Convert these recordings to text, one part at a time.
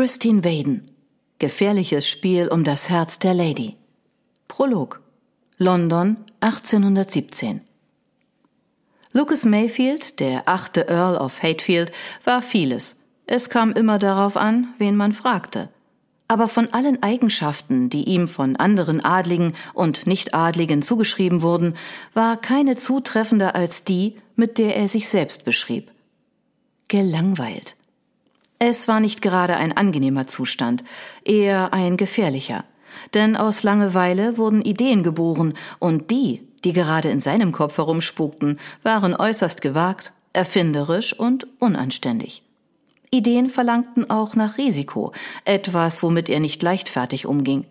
Christine Waden. Gefährliches Spiel um das Herz der Lady. Prolog. London 1817. Lucas Mayfield, der achte Earl of Hatfield, war vieles. Es kam immer darauf an, wen man fragte. Aber von allen Eigenschaften, die ihm von anderen Adligen und Nichtadligen zugeschrieben wurden, war keine zutreffender als die, mit der er sich selbst beschrieb. Gelangweilt. Es war nicht gerade ein angenehmer Zustand, eher ein gefährlicher. Denn aus Langeweile wurden Ideen geboren, und die, die gerade in seinem Kopf herumspukten, waren äußerst gewagt, erfinderisch und unanständig. Ideen verlangten auch nach Risiko, etwas, womit er nicht leichtfertig umging.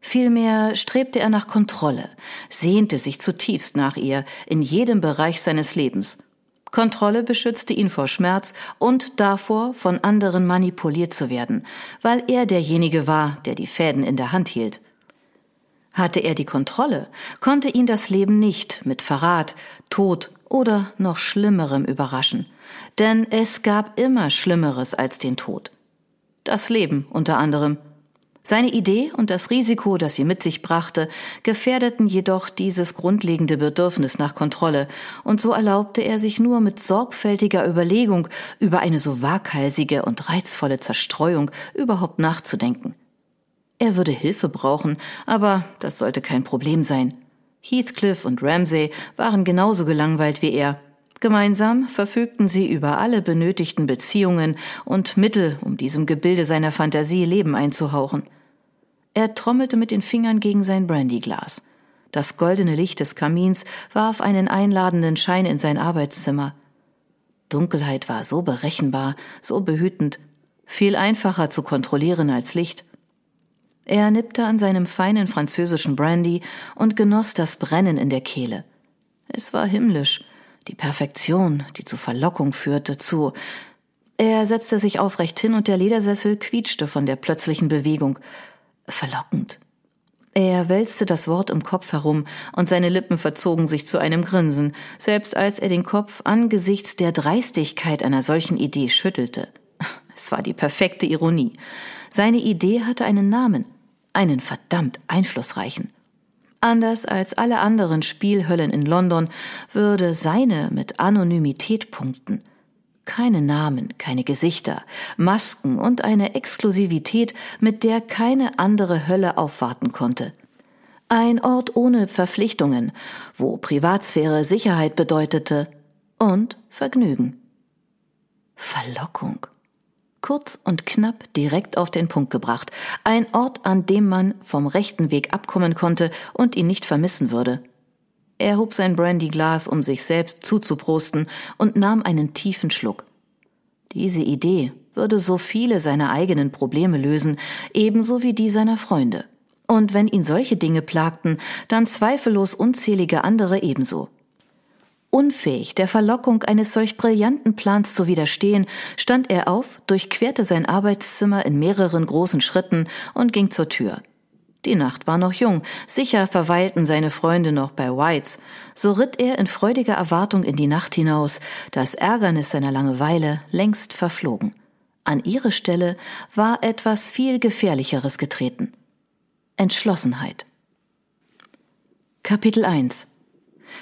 Vielmehr strebte er nach Kontrolle, sehnte sich zutiefst nach ihr in jedem Bereich seines Lebens Kontrolle beschützte ihn vor Schmerz und davor, von anderen manipuliert zu werden, weil er derjenige war, der die Fäden in der Hand hielt. Hatte er die Kontrolle, konnte ihn das Leben nicht mit Verrat, Tod oder noch Schlimmerem überraschen, denn es gab immer Schlimmeres als den Tod. Das Leben unter anderem seine Idee und das Risiko, das sie mit sich brachte, gefährdeten jedoch dieses grundlegende Bedürfnis nach Kontrolle, und so erlaubte er sich nur mit sorgfältiger Überlegung über eine so waghalsige und reizvolle Zerstreuung überhaupt nachzudenken. Er würde Hilfe brauchen, aber das sollte kein Problem sein. Heathcliff und Ramsay waren genauso gelangweilt wie er, Gemeinsam verfügten sie über alle benötigten Beziehungen und Mittel, um diesem Gebilde seiner Fantasie Leben einzuhauchen. Er trommelte mit den Fingern gegen sein Brandyglas. Das goldene Licht des Kamins warf einen einladenden Schein in sein Arbeitszimmer. Dunkelheit war so berechenbar, so behütend, viel einfacher zu kontrollieren als Licht. Er nippte an seinem feinen französischen Brandy und genoss das Brennen in der Kehle. Es war himmlisch, die Perfektion, die zu Verlockung führte, zu. Er setzte sich aufrecht hin und der Ledersessel quietschte von der plötzlichen Bewegung. Verlockend. Er wälzte das Wort im Kopf herum und seine Lippen verzogen sich zu einem Grinsen, selbst als er den Kopf angesichts der Dreistigkeit einer solchen Idee schüttelte. Es war die perfekte Ironie. Seine Idee hatte einen Namen, einen verdammt einflussreichen. Anders als alle anderen Spielhöllen in London würde seine mit Anonymität punkten. Keine Namen, keine Gesichter, Masken und eine Exklusivität, mit der keine andere Hölle aufwarten konnte. Ein Ort ohne Verpflichtungen, wo Privatsphäre Sicherheit bedeutete und Vergnügen. Verlockung kurz und knapp direkt auf den Punkt gebracht. Ein Ort, an dem man vom rechten Weg abkommen konnte und ihn nicht vermissen würde. Er hob sein Brandyglas, um sich selbst zuzuprosten, und nahm einen tiefen Schluck. Diese Idee würde so viele seiner eigenen Probleme lösen, ebenso wie die seiner Freunde. Und wenn ihn solche Dinge plagten, dann zweifellos unzählige andere ebenso. Unfähig, der Verlockung eines solch brillanten Plans zu widerstehen, stand er auf, durchquerte sein Arbeitszimmer in mehreren großen Schritten und ging zur Tür. Die Nacht war noch jung, sicher verweilten seine Freunde noch bei Whites, so ritt er in freudiger Erwartung in die Nacht hinaus, das Ärgernis seiner Langeweile längst verflogen. An ihre Stelle war etwas viel Gefährlicheres getreten. Entschlossenheit. Kapitel 1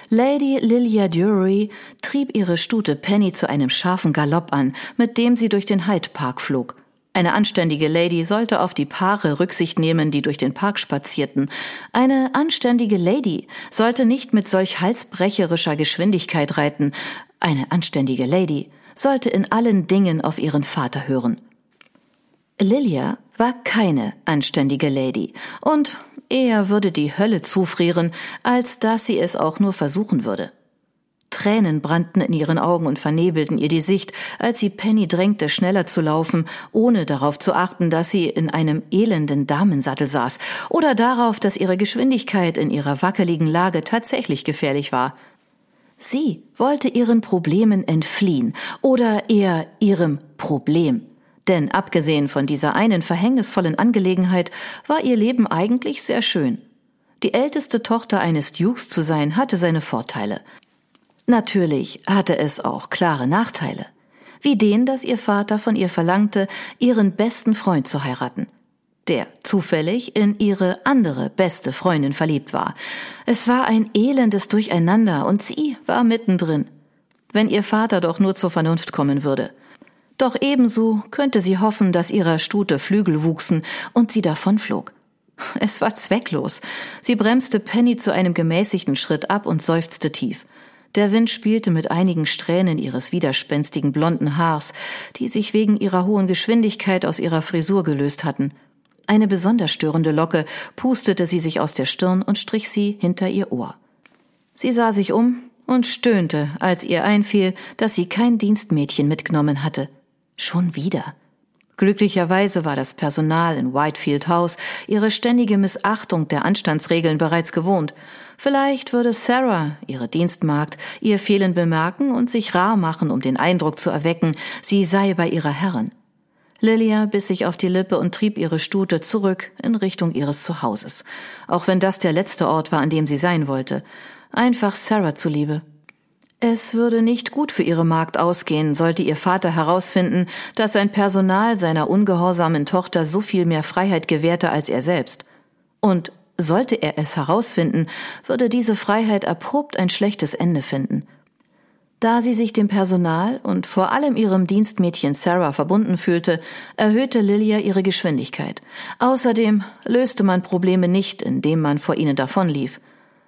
Lady Lilia Dury trieb ihre Stute Penny zu einem scharfen Galopp an, mit dem sie durch den Hyde Park flog. Eine anständige Lady sollte auf die Paare Rücksicht nehmen, die durch den Park spazierten. Eine anständige Lady sollte nicht mit solch halsbrecherischer Geschwindigkeit reiten. Eine anständige Lady sollte in allen Dingen auf ihren Vater hören. Lilia war keine anständige Lady und Eher würde die Hölle zufrieren, als dass sie es auch nur versuchen würde. Tränen brannten in ihren Augen und vernebelten ihr die Sicht, als sie Penny drängte, schneller zu laufen, ohne darauf zu achten, dass sie in einem elenden Damensattel saß, oder darauf, dass ihre Geschwindigkeit in ihrer wackeligen Lage tatsächlich gefährlich war. Sie wollte ihren Problemen entfliehen, oder eher ihrem Problem. Denn abgesehen von dieser einen verhängnisvollen Angelegenheit war ihr Leben eigentlich sehr schön. Die älteste Tochter eines Dukes zu sein, hatte seine Vorteile. Natürlich hatte es auch klare Nachteile. wie den, dass ihr Vater von ihr verlangte, ihren besten Freund zu heiraten der zufällig in ihre andere beste Freundin verliebt war. Es war ein elendes Durcheinander und sie war mittendrin. Wenn ihr Vater doch nur zur Vernunft kommen würde. Doch ebenso könnte sie hoffen, dass ihrer Stute Flügel wuchsen und sie davonflog. Es war zwecklos. Sie bremste Penny zu einem gemäßigten Schritt ab und seufzte tief. Der Wind spielte mit einigen Strähnen ihres widerspenstigen blonden Haars, die sich wegen ihrer hohen Geschwindigkeit aus ihrer Frisur gelöst hatten. Eine besonders störende Locke pustete sie sich aus der Stirn und strich sie hinter ihr Ohr. Sie sah sich um und stöhnte, als ihr einfiel, dass sie kein Dienstmädchen mitgenommen hatte. Schon wieder. Glücklicherweise war das Personal in Whitefield House ihre ständige Missachtung der Anstandsregeln bereits gewohnt. Vielleicht würde Sarah, ihre Dienstmagd, ihr Fehlen bemerken und sich rar machen, um den Eindruck zu erwecken, sie sei bei ihrer Herrin. Lilia biss sich auf die Lippe und trieb ihre Stute zurück in Richtung ihres Zuhauses, auch wenn das der letzte Ort war, an dem sie sein wollte. Einfach Sarah zuliebe. Es würde nicht gut für ihre Magd ausgehen, sollte ihr Vater herausfinden, dass sein Personal seiner ungehorsamen Tochter so viel mehr Freiheit gewährte als er selbst. Und sollte er es herausfinden, würde diese Freiheit erprobt ein schlechtes Ende finden. Da sie sich dem Personal und vor allem ihrem Dienstmädchen Sarah verbunden fühlte, erhöhte Lilia ihre Geschwindigkeit. Außerdem löste man Probleme nicht, indem man vor ihnen davonlief.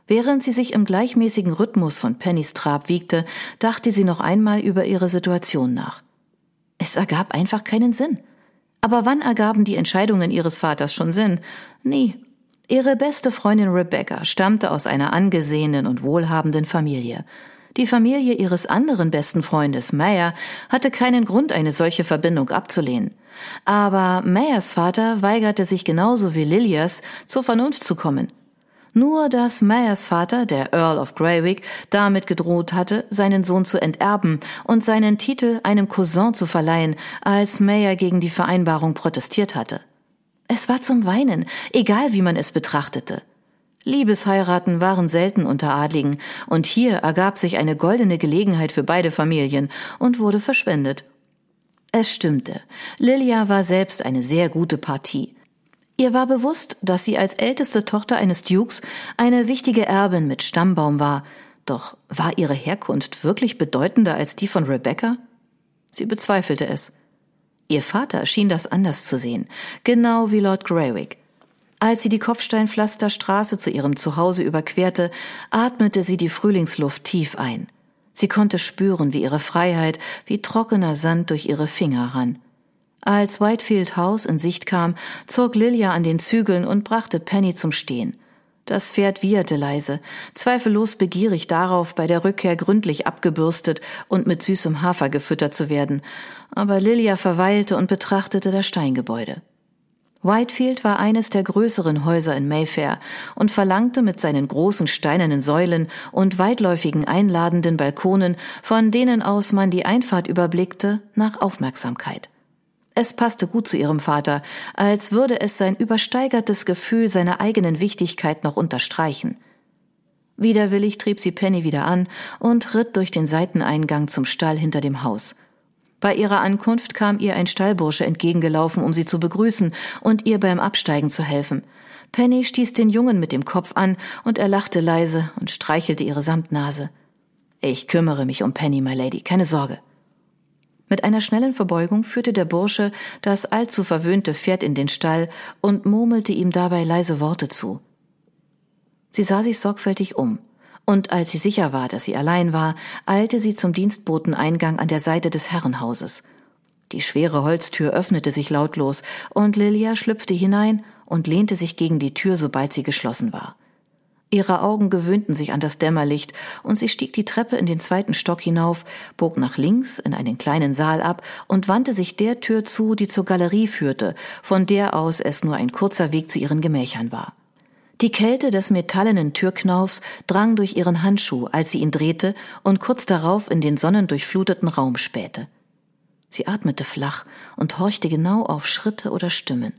Während sie sich im gleichmäßigen Rhythmus von Pennys Trab wiegte, dachte sie noch einmal über ihre Situation nach. Es ergab einfach keinen Sinn. Aber wann ergaben die Entscheidungen ihres Vaters schon Sinn? Nie. Ihre beste Freundin Rebecca stammte aus einer angesehenen und wohlhabenden Familie. Die Familie ihres anderen besten Freundes Mayer hatte keinen Grund, eine solche Verbindung abzulehnen. Aber Mayers Vater weigerte sich genauso wie Lilias, zur Vernunft zu kommen. Nur dass Mayers Vater, der Earl of Greywick, damit gedroht hatte, seinen Sohn zu enterben und seinen Titel einem Cousin zu verleihen, als Mayer gegen die Vereinbarung protestiert hatte. Es war zum Weinen, egal wie man es betrachtete. Liebesheiraten waren selten unter Adligen, und hier ergab sich eine goldene Gelegenheit für beide Familien und wurde verschwendet. Es stimmte. Lilia war selbst eine sehr gute Partie. Ihr war bewusst, dass sie als älteste Tochter eines Dukes eine wichtige Erbin mit Stammbaum war, doch war ihre Herkunft wirklich bedeutender als die von Rebecca? Sie bezweifelte es. Ihr Vater schien das anders zu sehen, genau wie Lord Greywick. Als sie die Kopfsteinpflasterstraße zu ihrem Zuhause überquerte, atmete sie die Frühlingsluft tief ein. Sie konnte spüren, wie ihre Freiheit wie trockener Sand durch ihre Finger rann. Als Whitefield House in Sicht kam, zog Lilia an den Zügeln und brachte Penny zum Stehen. Das Pferd wieherte leise, zweifellos begierig darauf, bei der Rückkehr gründlich abgebürstet und mit süßem Hafer gefüttert zu werden, aber Lilia verweilte und betrachtete das Steingebäude. Whitefield war eines der größeren Häuser in Mayfair und verlangte mit seinen großen steinernen Säulen und weitläufigen einladenden Balkonen, von denen aus man die Einfahrt überblickte, nach Aufmerksamkeit. Es passte gut zu ihrem Vater, als würde es sein übersteigertes Gefühl seiner eigenen Wichtigkeit noch unterstreichen. Widerwillig trieb sie Penny wieder an und ritt durch den Seiteneingang zum Stall hinter dem Haus. Bei ihrer Ankunft kam ihr ein Stallbursche entgegengelaufen, um sie zu begrüßen und ihr beim Absteigen zu helfen. Penny stieß den Jungen mit dem Kopf an und er lachte leise und streichelte ihre Samtnase. Ich kümmere mich um Penny, my Lady, keine Sorge. Mit einer schnellen Verbeugung führte der Bursche das allzu verwöhnte Pferd in den Stall und murmelte ihm dabei leise Worte zu. Sie sah sich sorgfältig um, und als sie sicher war, dass sie allein war, eilte sie zum Dienstboteneingang an der Seite des Herrenhauses. Die schwere Holztür öffnete sich lautlos, und Lilia schlüpfte hinein und lehnte sich gegen die Tür, sobald sie geschlossen war. Ihre Augen gewöhnten sich an das Dämmerlicht, und sie stieg die Treppe in den zweiten Stock hinauf, bog nach links in einen kleinen Saal ab und wandte sich der Tür zu, die zur Galerie führte, von der aus es nur ein kurzer Weg zu ihren Gemächern war. Die Kälte des metallenen Türknaufs drang durch ihren Handschuh, als sie ihn drehte und kurz darauf in den sonnendurchfluteten Raum spähte. Sie atmete flach und horchte genau auf Schritte oder Stimmen.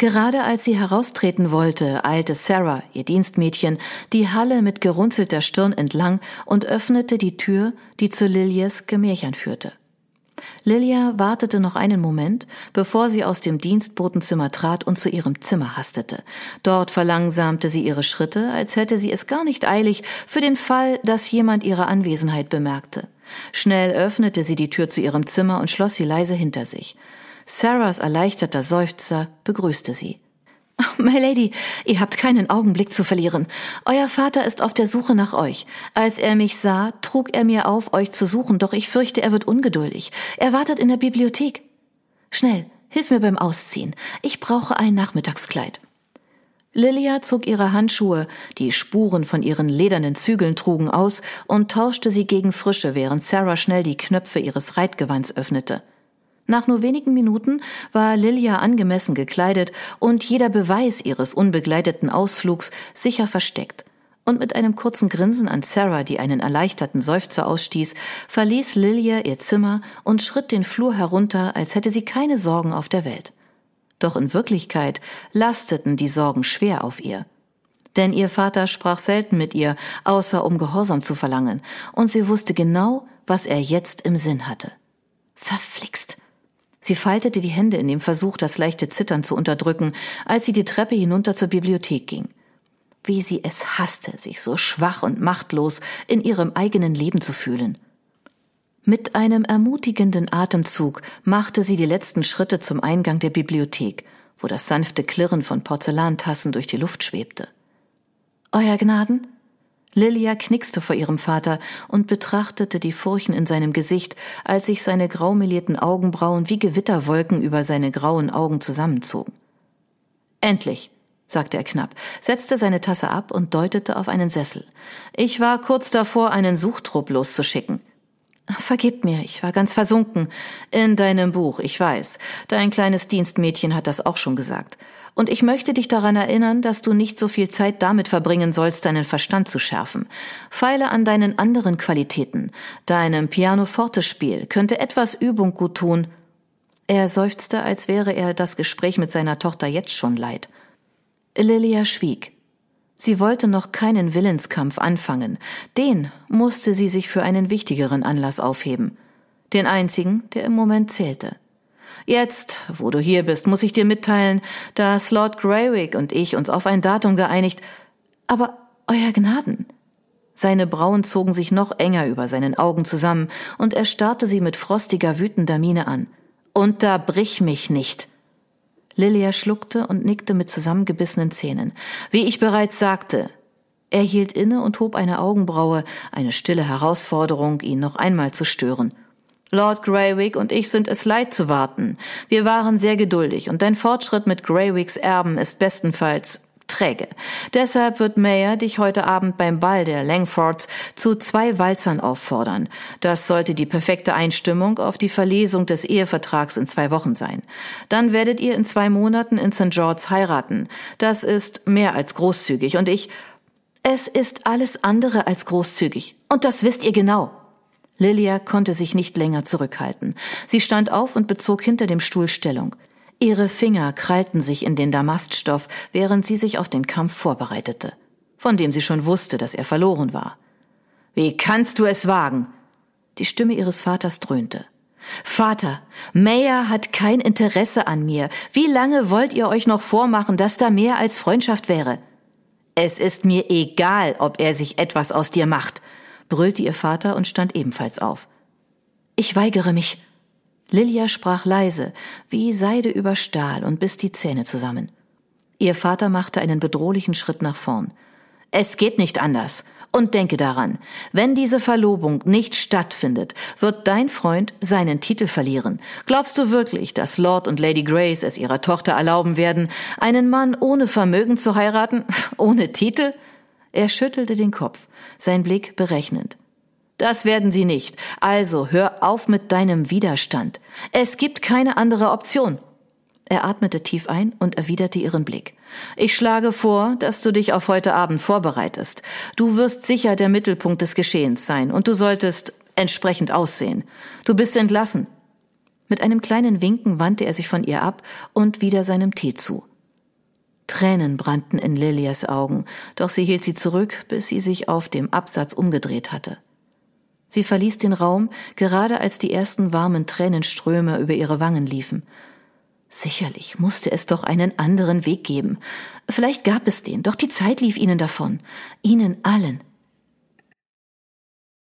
Gerade als sie heraustreten wollte, eilte Sarah, ihr Dienstmädchen, die Halle mit gerunzelter Stirn entlang und öffnete die Tür, die zu Lilias Gemächern führte. Lilia wartete noch einen Moment, bevor sie aus dem Dienstbotenzimmer trat und zu ihrem Zimmer hastete. Dort verlangsamte sie ihre Schritte, als hätte sie es gar nicht eilig, für den Fall, dass jemand ihre Anwesenheit bemerkte. Schnell öffnete sie die Tür zu ihrem Zimmer und schloss sie leise hinter sich. Sarahs erleichterter Seufzer begrüßte sie. My Lady, ihr habt keinen Augenblick zu verlieren. Euer Vater ist auf der Suche nach euch. Als er mich sah, trug er mir auf, euch zu suchen, doch ich fürchte, er wird ungeduldig. Er wartet in der Bibliothek. Schnell, hilf mir beim Ausziehen. Ich brauche ein Nachmittagskleid. Lilia zog ihre Handschuhe, die Spuren von ihren ledernen Zügeln trugen, aus und tauschte sie gegen frische, während Sarah schnell die Knöpfe ihres Reitgewands öffnete. Nach nur wenigen Minuten war Lilia angemessen gekleidet und jeder Beweis ihres unbegleiteten Ausflugs sicher versteckt. Und mit einem kurzen Grinsen an Sarah, die einen erleichterten Seufzer ausstieß, verließ Lilia ihr Zimmer und schritt den Flur herunter, als hätte sie keine Sorgen auf der Welt. Doch in Wirklichkeit lasteten die Sorgen schwer auf ihr. Denn ihr Vater sprach selten mit ihr, außer um Gehorsam zu verlangen, und sie wusste genau, was er jetzt im Sinn hatte. Verflixt, Sie faltete die Hände in dem Versuch, das leichte Zittern zu unterdrücken, als sie die Treppe hinunter zur Bibliothek ging. Wie sie es hasste, sich so schwach und machtlos in ihrem eigenen Leben zu fühlen. Mit einem ermutigenden Atemzug machte sie die letzten Schritte zum Eingang der Bibliothek, wo das sanfte Klirren von Porzellantassen durch die Luft schwebte. Euer Gnaden? Lilia knickste vor ihrem Vater und betrachtete die Furchen in seinem Gesicht, als sich seine graumelierten Augenbrauen wie Gewitterwolken über seine grauen Augen zusammenzogen. Endlich, sagte er knapp, setzte seine Tasse ab und deutete auf einen Sessel. Ich war kurz davor, einen Suchtrupp loszuschicken. Vergib mir, ich war ganz versunken. In deinem Buch, ich weiß. Dein kleines Dienstmädchen hat das auch schon gesagt. Und ich möchte dich daran erinnern, dass du nicht so viel Zeit damit verbringen sollst, deinen Verstand zu schärfen. Feile an deinen anderen Qualitäten. Deinem Pianoforte-Spiel könnte etwas Übung gut tun. Er seufzte, als wäre er das Gespräch mit seiner Tochter jetzt schon leid. Lilia schwieg. Sie wollte noch keinen Willenskampf anfangen. Den musste sie sich für einen wichtigeren Anlass aufheben. Den einzigen, der im Moment zählte. Jetzt, wo du hier bist, muss ich dir mitteilen, dass Lord Greywick und ich uns auf ein Datum geeinigt. Aber, Euer Gnaden. Seine Brauen zogen sich noch enger über seinen Augen zusammen, und er starrte sie mit frostiger, wütender Miene an. Unterbrich mich nicht. Lilia schluckte und nickte mit zusammengebissenen Zähnen. Wie ich bereits sagte, er hielt inne und hob eine Augenbraue, eine stille Herausforderung, ihn noch einmal zu stören. Lord Greywick und ich sind es leid zu warten. Wir waren sehr geduldig und dein Fortschritt mit Greywicks Erben ist bestenfalls träge. Deshalb wird Mayer dich heute Abend beim Ball der Langfords zu zwei Walzern auffordern. Das sollte die perfekte Einstimmung auf die Verlesung des Ehevertrags in zwei Wochen sein. Dann werdet ihr in zwei Monaten in St. George's heiraten. Das ist mehr als großzügig und ich, es ist alles andere als großzügig. Und das wisst ihr genau. Lilia konnte sich nicht länger zurückhalten. Sie stand auf und bezog hinter dem Stuhl Stellung. Ihre Finger krallten sich in den Damaststoff, während sie sich auf den Kampf vorbereitete, von dem sie schon wusste, dass er verloren war. Wie kannst du es wagen? Die Stimme ihres Vaters dröhnte. Vater, Mayer hat kein Interesse an mir. Wie lange wollt ihr euch noch vormachen, dass da mehr als Freundschaft wäre? Es ist mir egal, ob er sich etwas aus dir macht brüllte ihr Vater und stand ebenfalls auf. Ich weigere mich. Lilia sprach leise, wie Seide über Stahl und biss die Zähne zusammen. Ihr Vater machte einen bedrohlichen Schritt nach vorn. Es geht nicht anders. Und denke daran, wenn diese Verlobung nicht stattfindet, wird dein Freund seinen Titel verlieren. Glaubst du wirklich, dass Lord und Lady Grace es ihrer Tochter erlauben werden, einen Mann ohne Vermögen zu heiraten? Ohne Titel? Er schüttelte den Kopf, sein Blick berechnend. Das werden sie nicht. Also hör auf mit deinem Widerstand. Es gibt keine andere Option. Er atmete tief ein und erwiderte ihren Blick. Ich schlage vor, dass du dich auf heute Abend vorbereitest. Du wirst sicher der Mittelpunkt des Geschehens sein und du solltest entsprechend aussehen. Du bist entlassen. Mit einem kleinen Winken wandte er sich von ihr ab und wieder seinem Tee zu. Tränen brannten in Lilias Augen, doch sie hielt sie zurück, bis sie sich auf dem Absatz umgedreht hatte. Sie verließ den Raum, gerade als die ersten warmen Tränenströme über ihre Wangen liefen. Sicherlich musste es doch einen anderen Weg geben. Vielleicht gab es den, doch die Zeit lief ihnen davon. Ihnen allen.